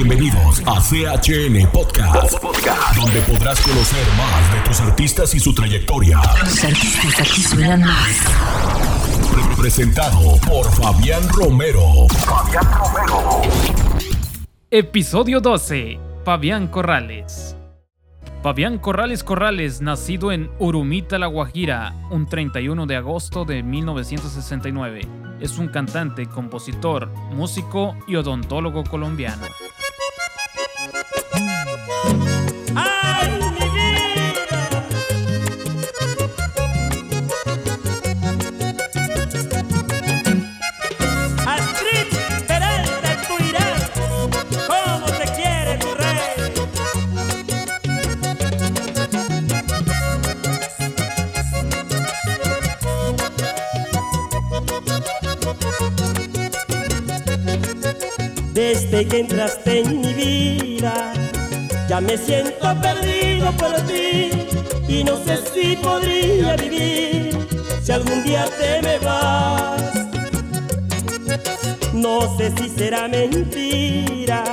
Bienvenidos a CHN Podcast, donde podrás conocer más de tus artistas y su trayectoria. Los artistas aquí suenan más. Presentado por Fabián Romero. Fabián Romero. Episodio 12. Fabián Corrales. Fabián Corrales Corrales, nacido en Urumita, La Guajira, un 31 de agosto de 1969, es un cantante, compositor, músico y odontólogo colombiano. Desde que entraste en mi vida, ya me siento perdido por ti y no sé si podría vivir si algún día te me vas. No sé si será mentira,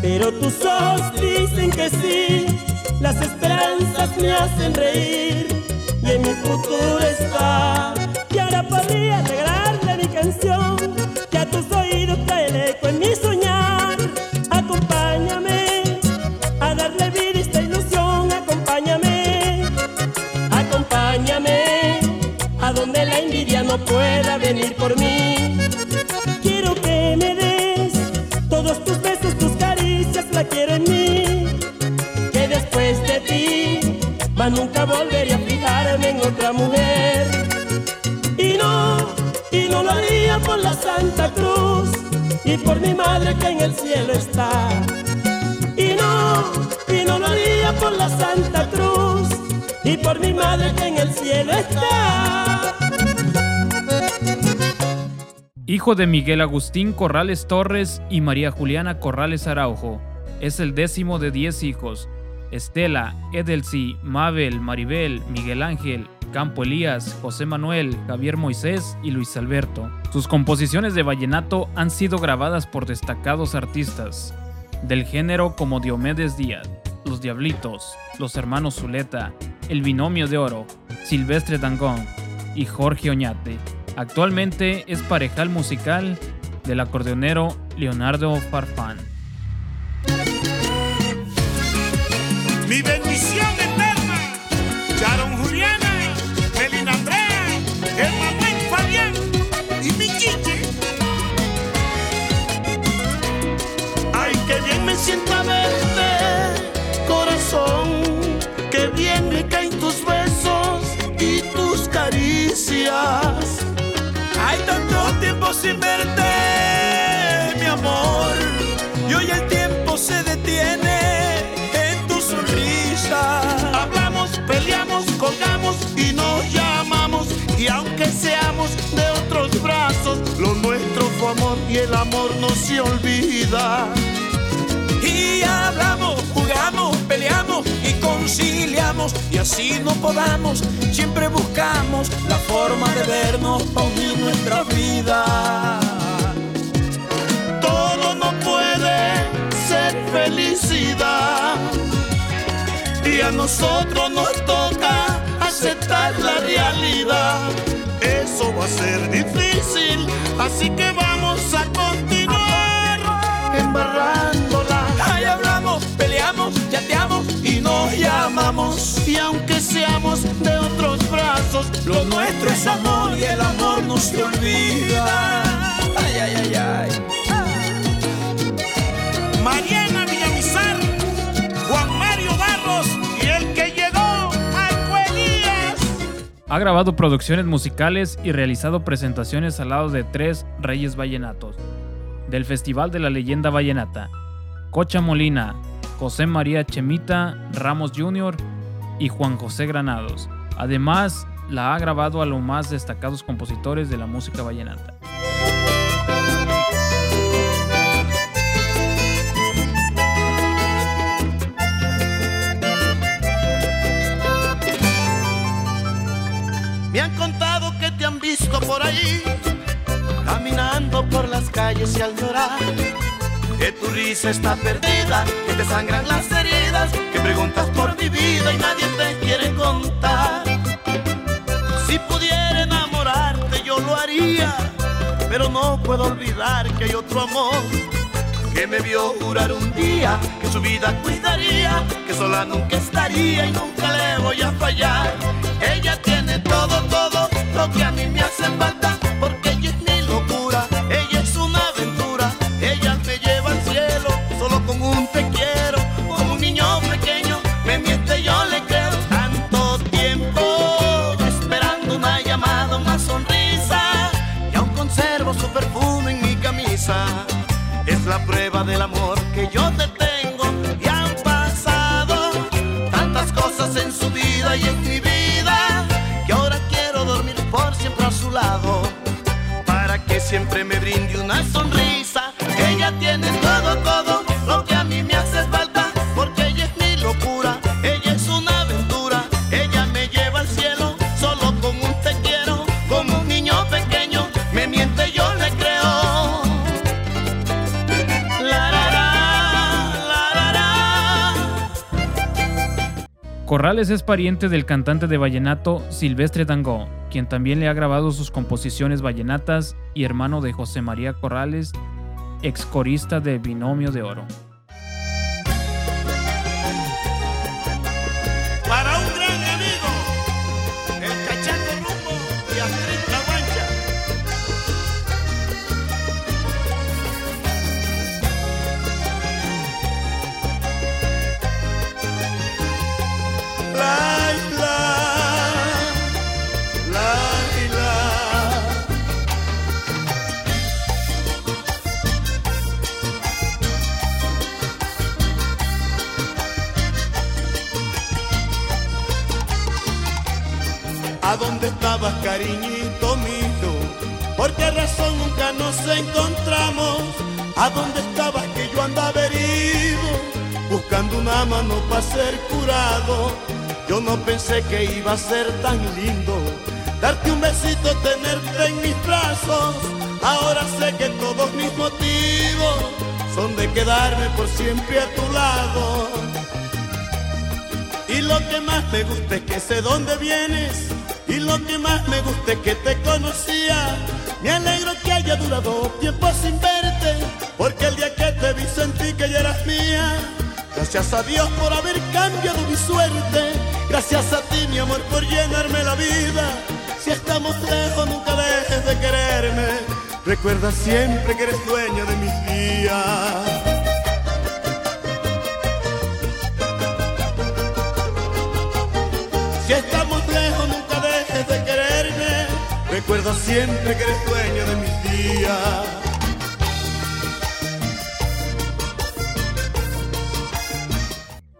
pero tus ojos dicen que sí. Las esperanzas me hacen reír y en mi futuro está. Y ahora podría regalarle pueda venir por mí. Quiero que me des todos tus besos, tus caricias, la quiero en mí. Que después de ti, más nunca volveré a fijarme en otra mujer. Y no, y no lo haría por la Santa Cruz y por mi madre que en el cielo está. Y no, y no lo haría por la Santa Cruz y por mi madre que en el cielo está. Hijo de Miguel Agustín Corrales Torres y María Juliana Corrales Araujo, es el décimo de diez hijos. Estela, Edelsi, Mabel, Maribel, Miguel Ángel, Campo Elías, José Manuel, Javier Moisés y Luis Alberto. Sus composiciones de vallenato han sido grabadas por destacados artistas del género como Diomedes Díaz, Los Diablitos, Los Hermanos Zuleta, El Binomio de Oro, Silvestre Dangón y Jorge Oñate. Actualmente es parejal musical del acordeonero Leonardo Farfán. Sin verte, mi amor. Y hoy el tiempo se detiene en tu sonrisa. Hablamos, peleamos, colgamos y nos llamamos. Y aunque seamos de otros brazos, lo nuestro fue amor y el amor no se olvida. Y hablamos, jugamos, peleamos y conciliamos. Y así no podamos, siempre buscamos la forma de vernos para unir nuestra vida. Todo no puede ser felicidad. Y a nosotros nos toca aceptar la realidad. Eso va a ser difícil, así que vamos brazos, lo nuestro es amor y el amor no se olvida. Ay, ay, ay, ay. Mariana Villamizar, Juan Mario Barros y el que llegó, Marco Elías. Ha grabado producciones musicales y realizado presentaciones al lado de tres reyes vallenatos del Festival de la Leyenda Vallenata, Cocha Molina, José María Chemita Ramos Jr. y Juan José Granados. Además, la ha grabado a los más destacados compositores de la música vallenata. Me han contado que te han visto por ahí, caminando por las calles y al llorar, que tu risa está perdida, que te sangran las heridas, que preguntas por mi vida y nadie te quiere contar. Pero no puedo olvidar que hay otro amor que me vio jurar un día que su vida cuidaría, que sola nunca estaría y nunca le voy a fallar. Ella tiene todo, todo lo que a mí del amor que yo te tengo y han pasado tantas cosas en su vida y en mi vida que ahora quiero dormir por siempre a su lado para que siempre me brinde una sonrisa ella tiene todo Corrales es pariente del cantante de vallenato Silvestre Dangó, quien también le ha grabado sus composiciones vallenatas y hermano de José María Corrales, ex corista de Binomio de Oro. Cariñito mío? ¿Por qué razón nunca nos encontramos? ¿A dónde estabas que yo andaba herido? Buscando una mano para ser curado. Yo no pensé que iba a ser tan lindo. Darte un besito, tenerte en mis brazos. Ahora sé que todos mis motivos son de quedarme por siempre a tu lado. Y lo que más me gusta es que sé dónde vienes. Y lo que más me gusta es que te conocía. Me alegro que haya durado tiempo sin verte. Porque el día que te vi sentí que ya eras mía. Gracias a Dios por haber cambiado mi suerte. Gracias a ti, mi amor, por llenarme la vida. Si estamos lejos, nunca dejes de quererme. Recuerda siempre que eres dueño de mis días. Recuerda siempre que eres dueño de mis días.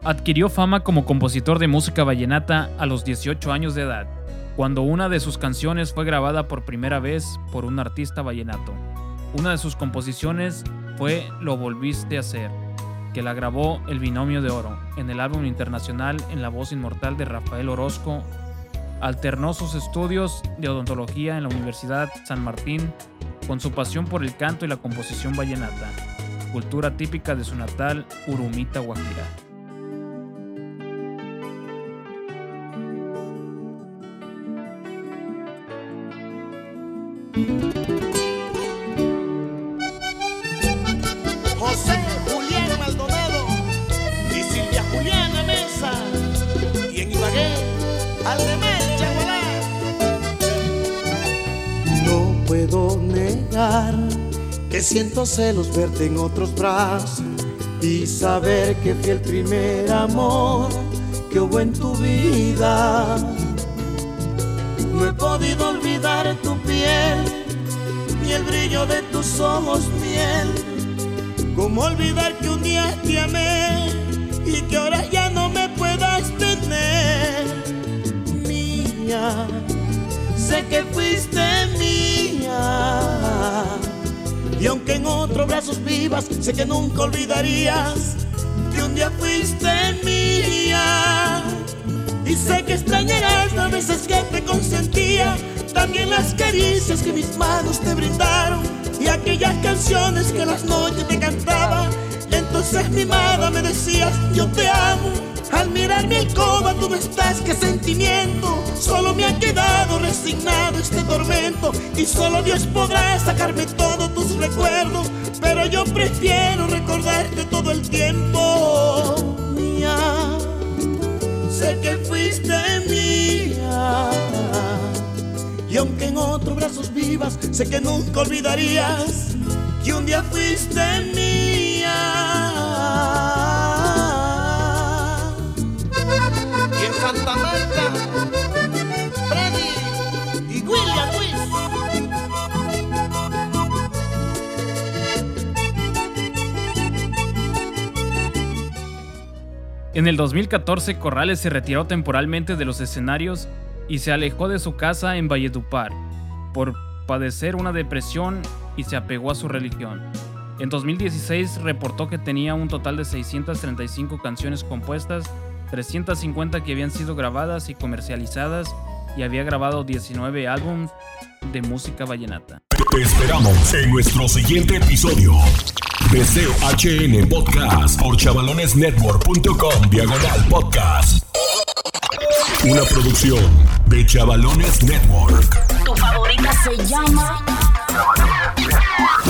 Adquirió fama como compositor de música vallenata a los 18 años de edad, cuando una de sus canciones fue grabada por primera vez por un artista vallenato. Una de sus composiciones fue Lo volviste a hacer, que la grabó el Binomio de Oro en el álbum internacional en la voz inmortal de Rafael Orozco. Alternó sus estudios de odontología en la Universidad San Martín con su pasión por el canto y la composición vallenata, cultura típica de su natal Urumita, Guajira. Que siento celos verte en otros brazos y saber que fui el primer amor que hubo en tu vida. No he podido olvidar tu piel ni el brillo de tus ojos miel. ¿Cómo olvidar que un día te amé y que ahora ya no me puedas tener? Mía, sé que fuiste mía. Y aunque en otros brazos vivas, sé que nunca olvidarías que un día fuiste mía. Y sé que extrañarás las veces que te consentía, también las caricias que mis manos te brindaron y aquellas canciones que las noches te cantaba dulces mimada me decías yo te amo. Al mirar mi alcoba tú no estás, qué sentimiento. Solo me ha quedado resignado este tormento. Y solo Dios podrá sacarme todos tus recuerdos. Pero yo prefiero recordarte todo el tiempo. Mía, sé que fuiste mía. Y aunque en otros brazos vivas, sé que nunca olvidarías que un día fuiste mía. Y en Santa Marta, En el 2014, Corrales se retiró temporalmente de los escenarios y se alejó de su casa en Valledupar por padecer una depresión y se apegó a su religión. En 2016 reportó que tenía un total de 635 canciones compuestas, 350 que habían sido grabadas y comercializadas y había grabado 19 álbumes de música vallenata. Te esperamos en nuestro siguiente episodio. Deseo HN Podcast por chavalonesnetwork.com diagonal podcast. Una producción de Chavalones Network. Tu favorita se llama. Chavalones Network.